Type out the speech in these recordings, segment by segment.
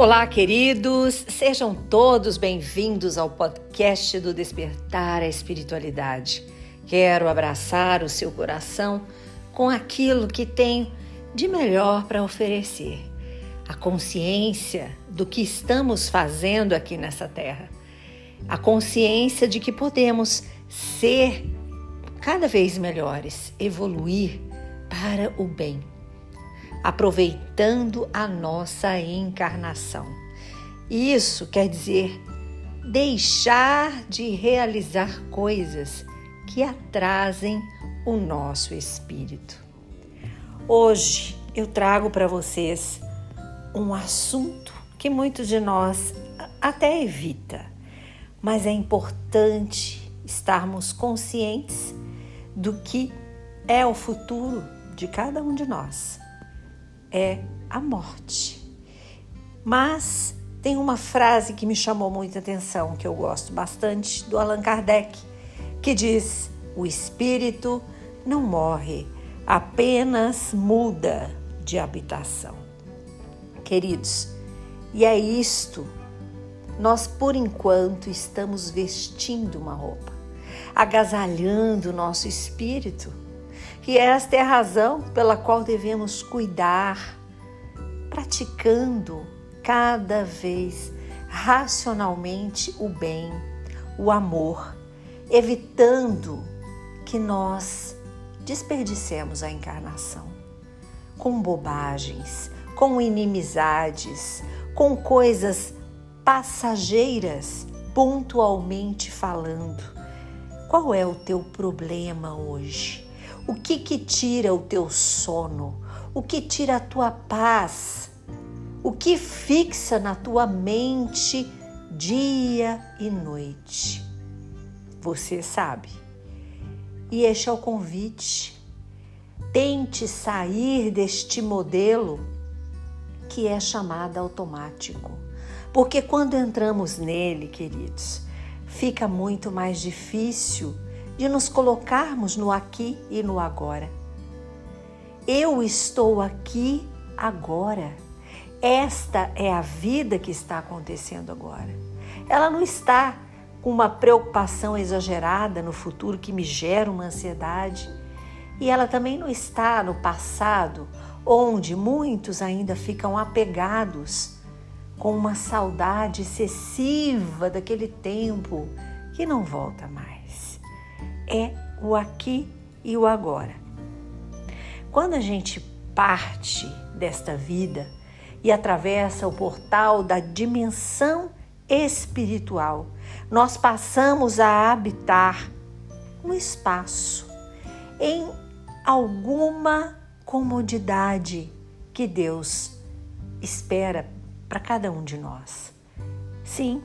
Olá, queridos, sejam todos bem-vindos ao podcast do Despertar a Espiritualidade. Quero abraçar o seu coração com aquilo que tem de melhor para oferecer: a consciência do que estamos fazendo aqui nessa terra, a consciência de que podemos ser cada vez melhores, evoluir para o bem aproveitando a nossa encarnação. Isso quer dizer deixar de realizar coisas que atrasem o nosso espírito. Hoje eu trago para vocês um assunto que muitos de nós até evita, mas é importante estarmos conscientes do que é o futuro de cada um de nós é a morte. Mas tem uma frase que me chamou muita atenção, que eu gosto bastante, do Allan Kardec, que diz: O espírito não morre, apenas muda de habitação. Queridos, e é isto. Nós, por enquanto, estamos vestindo uma roupa, agasalhando o nosso espírito que esta é a razão pela qual devemos cuidar, praticando cada vez racionalmente o bem, o amor, evitando que nós desperdicemos a encarnação com bobagens, com inimizades, com coisas passageiras, pontualmente falando. Qual é o teu problema hoje? O que que tira o teu sono? O que tira a tua paz? O que fixa na tua mente dia e noite? Você sabe. E este é o convite. Tente sair deste modelo que é chamado automático. Porque quando entramos nele, queridos, fica muito mais difícil de nos colocarmos no aqui e no agora. Eu estou aqui agora. Esta é a vida que está acontecendo agora. Ela não está com uma preocupação exagerada no futuro que me gera uma ansiedade. E ela também não está no passado, onde muitos ainda ficam apegados com uma saudade excessiva daquele tempo que não volta mais é o aqui e o agora. Quando a gente parte desta vida e atravessa o portal da dimensão espiritual, nós passamos a habitar um espaço em alguma comodidade que Deus espera para cada um de nós. Sim,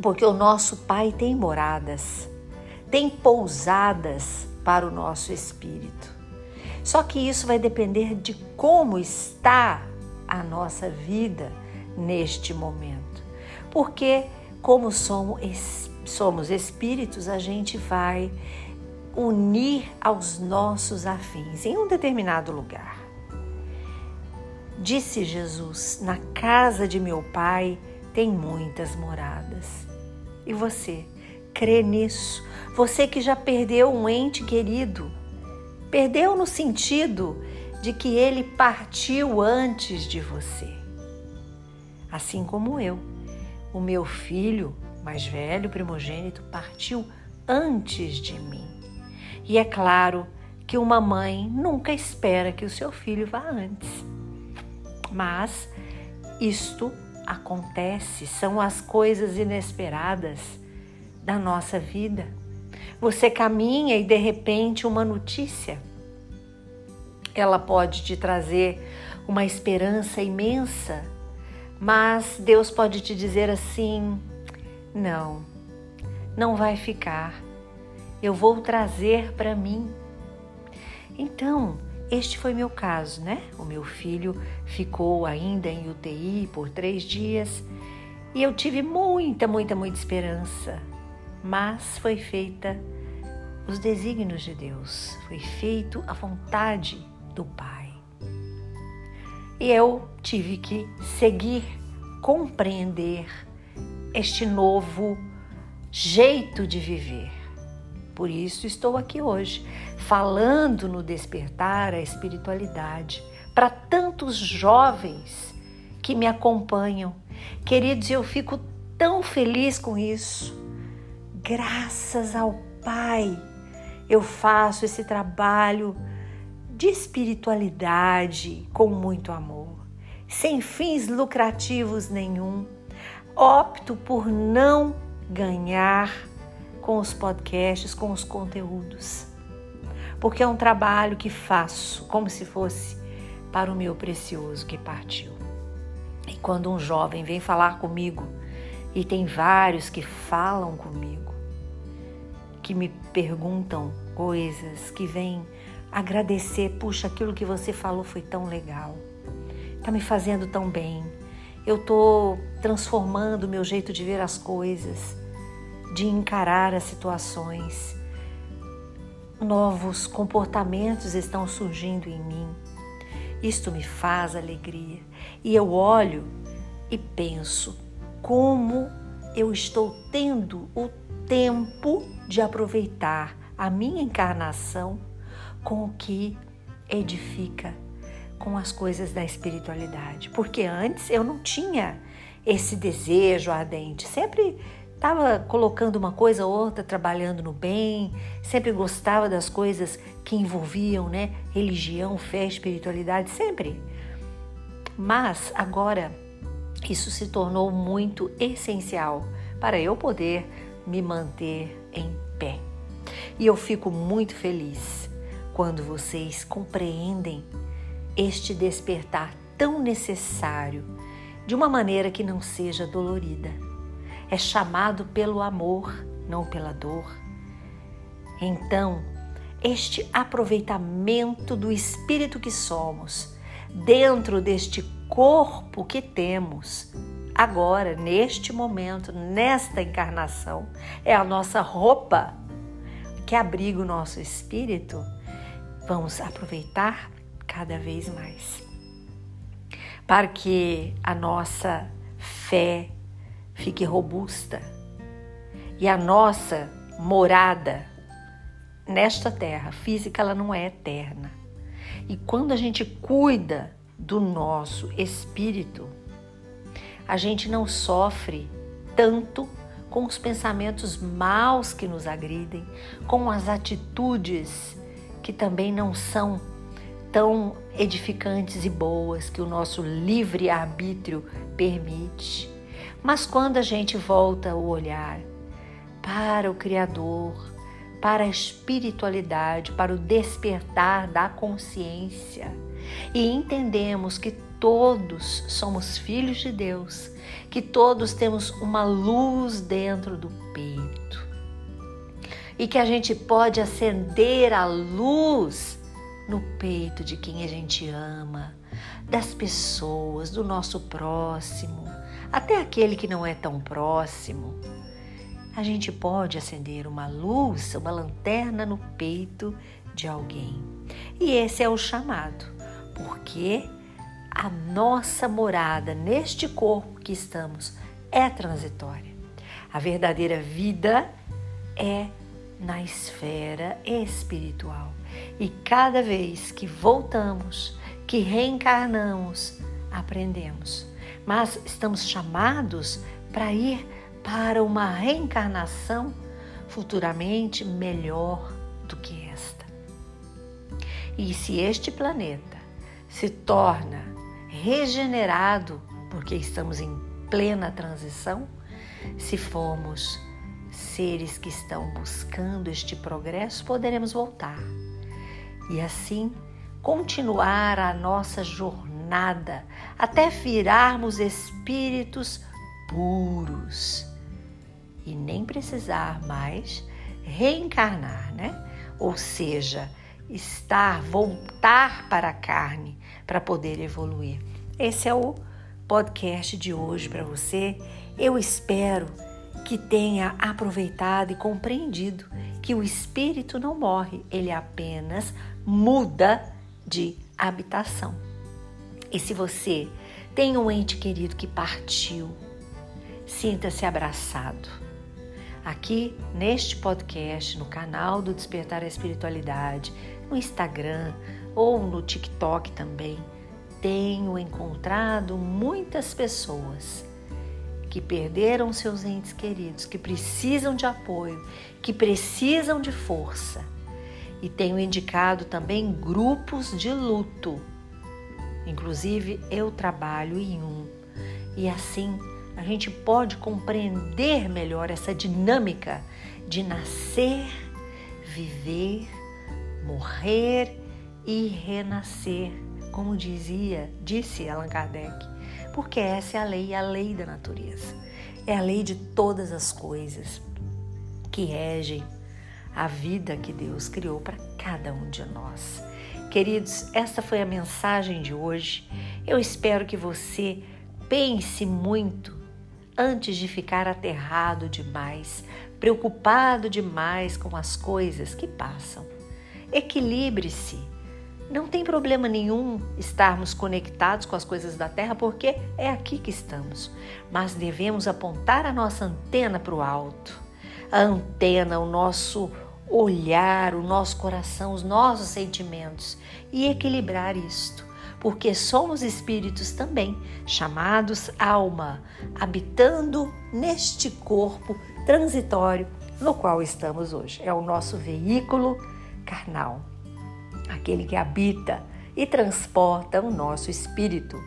porque o nosso Pai tem moradas tem pousadas para o nosso espírito. Só que isso vai depender de como está a nossa vida neste momento. Porque, como somos, somos espíritos, a gente vai unir aos nossos afins em um determinado lugar. Disse Jesus: Na casa de meu pai tem muitas moradas. E você? Crê nisso. Você que já perdeu um ente querido, perdeu no sentido de que ele partiu antes de você. Assim como eu, o meu filho mais velho, primogênito, partiu antes de mim. E é claro que uma mãe nunca espera que o seu filho vá antes. Mas isto acontece, são as coisas inesperadas da nossa vida. Você caminha e de repente uma notícia, ela pode te trazer uma esperança imensa, mas Deus pode te dizer assim: não, não vai ficar, eu vou trazer para mim. Então, este foi meu caso, né? O meu filho ficou ainda em UTI por três dias e eu tive muita, muita, muita esperança mas foi feita os desígnios de Deus, foi feito a vontade do Pai. E eu tive que seguir compreender este novo jeito de viver. Por isso estou aqui hoje, falando no despertar a espiritualidade para tantos jovens que me acompanham. Queridos, eu fico tão feliz com isso. Graças ao Pai, eu faço esse trabalho de espiritualidade com muito amor, sem fins lucrativos nenhum. Opto por não ganhar com os podcasts, com os conteúdos, porque é um trabalho que faço como se fosse para o meu precioso que partiu. E quando um jovem vem falar comigo, e tem vários que falam comigo, que me perguntam coisas, que vêm agradecer, puxa, aquilo que você falou foi tão legal, tá me fazendo tão bem. Eu tô transformando o meu jeito de ver as coisas, de encarar as situações. Novos comportamentos estão surgindo em mim. Isto me faz alegria. E eu olho e penso, como eu estou tendo o tempo de aproveitar a minha encarnação com o que edifica, com as coisas da espiritualidade. Porque antes eu não tinha esse desejo ardente, sempre estava colocando uma coisa ou outra, trabalhando no bem, sempre gostava das coisas que envolviam, né, religião, fé, espiritualidade, sempre. Mas agora isso se tornou muito essencial para eu poder me manter em pé. E eu fico muito feliz quando vocês compreendem este despertar tão necessário de uma maneira que não seja dolorida. É chamado pelo amor, não pela dor. Então, este aproveitamento do espírito que somos, dentro deste corpo que temos agora, neste momento, nesta encarnação, é a nossa roupa que abriga o nosso espírito. Vamos aproveitar cada vez mais para que a nossa fé fique robusta e a nossa morada nesta terra física ela não é eterna. E quando a gente cuida do nosso espírito, a gente não sofre tanto com os pensamentos maus que nos agridem, com as atitudes que também não são tão edificantes e boas que o nosso livre arbítrio permite. Mas quando a gente volta o olhar para o Criador, para a espiritualidade, para o despertar da consciência, e entendemos que todos somos filhos de Deus, que todos temos uma luz dentro do peito e que a gente pode acender a luz no peito de quem a gente ama, das pessoas, do nosso próximo, até aquele que não é tão próximo. A gente pode acender uma luz, uma lanterna no peito de alguém. E esse é o chamado porque a nossa morada neste corpo que estamos é transitória. A verdadeira vida é na esfera espiritual. E cada vez que voltamos, que reencarnamos, aprendemos. Mas estamos chamados para ir para uma reencarnação futuramente melhor do que esta. E se este planeta se torna regenerado, porque estamos em plena transição, se formos seres que estão buscando este progresso, poderemos voltar e assim continuar a nossa jornada até virarmos espíritos puros e nem precisar mais reencarnar, né? Ou seja, estar, voltar para a carne para poder evoluir. Esse é o podcast de hoje para você. Eu espero que tenha aproveitado e compreendido que o espírito não morre, ele apenas muda de habitação. E se você tem um ente querido que partiu, sinta-se abraçado. Aqui neste podcast, no canal do Despertar a Espiritualidade, no Instagram ou no TikTok também, tenho encontrado muitas pessoas que perderam seus entes queridos, que precisam de apoio, que precisam de força. E tenho indicado também grupos de luto. Inclusive, eu trabalho em um. E assim a gente pode compreender melhor essa dinâmica de nascer, viver, morrer e renascer, como dizia, disse Allan Kardec porque essa é a lei, a lei da natureza. É a lei de todas as coisas que regem a vida que Deus criou para cada um de nós. Queridos, esta foi a mensagem de hoje. Eu espero que você pense muito antes de ficar aterrado demais, preocupado demais com as coisas que passam. Equilibre-se não tem problema nenhum estarmos conectados com as coisas da Terra, porque é aqui que estamos. Mas devemos apontar a nossa antena para o alto. A antena, o nosso olhar, o nosso coração, os nossos sentimentos e equilibrar isto. Porque somos espíritos também, chamados alma, habitando neste corpo transitório no qual estamos hoje. É o nosso veículo carnal aquele que habita e transporta o nosso espírito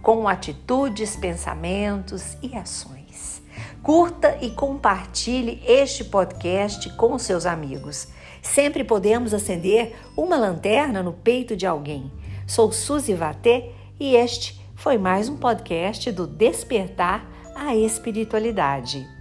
com atitudes, pensamentos e ações. Curta e compartilhe este podcast com seus amigos. Sempre podemos acender uma lanterna no peito de alguém. Sou Suzy Vatê e este foi mais um podcast do Despertar a Espiritualidade.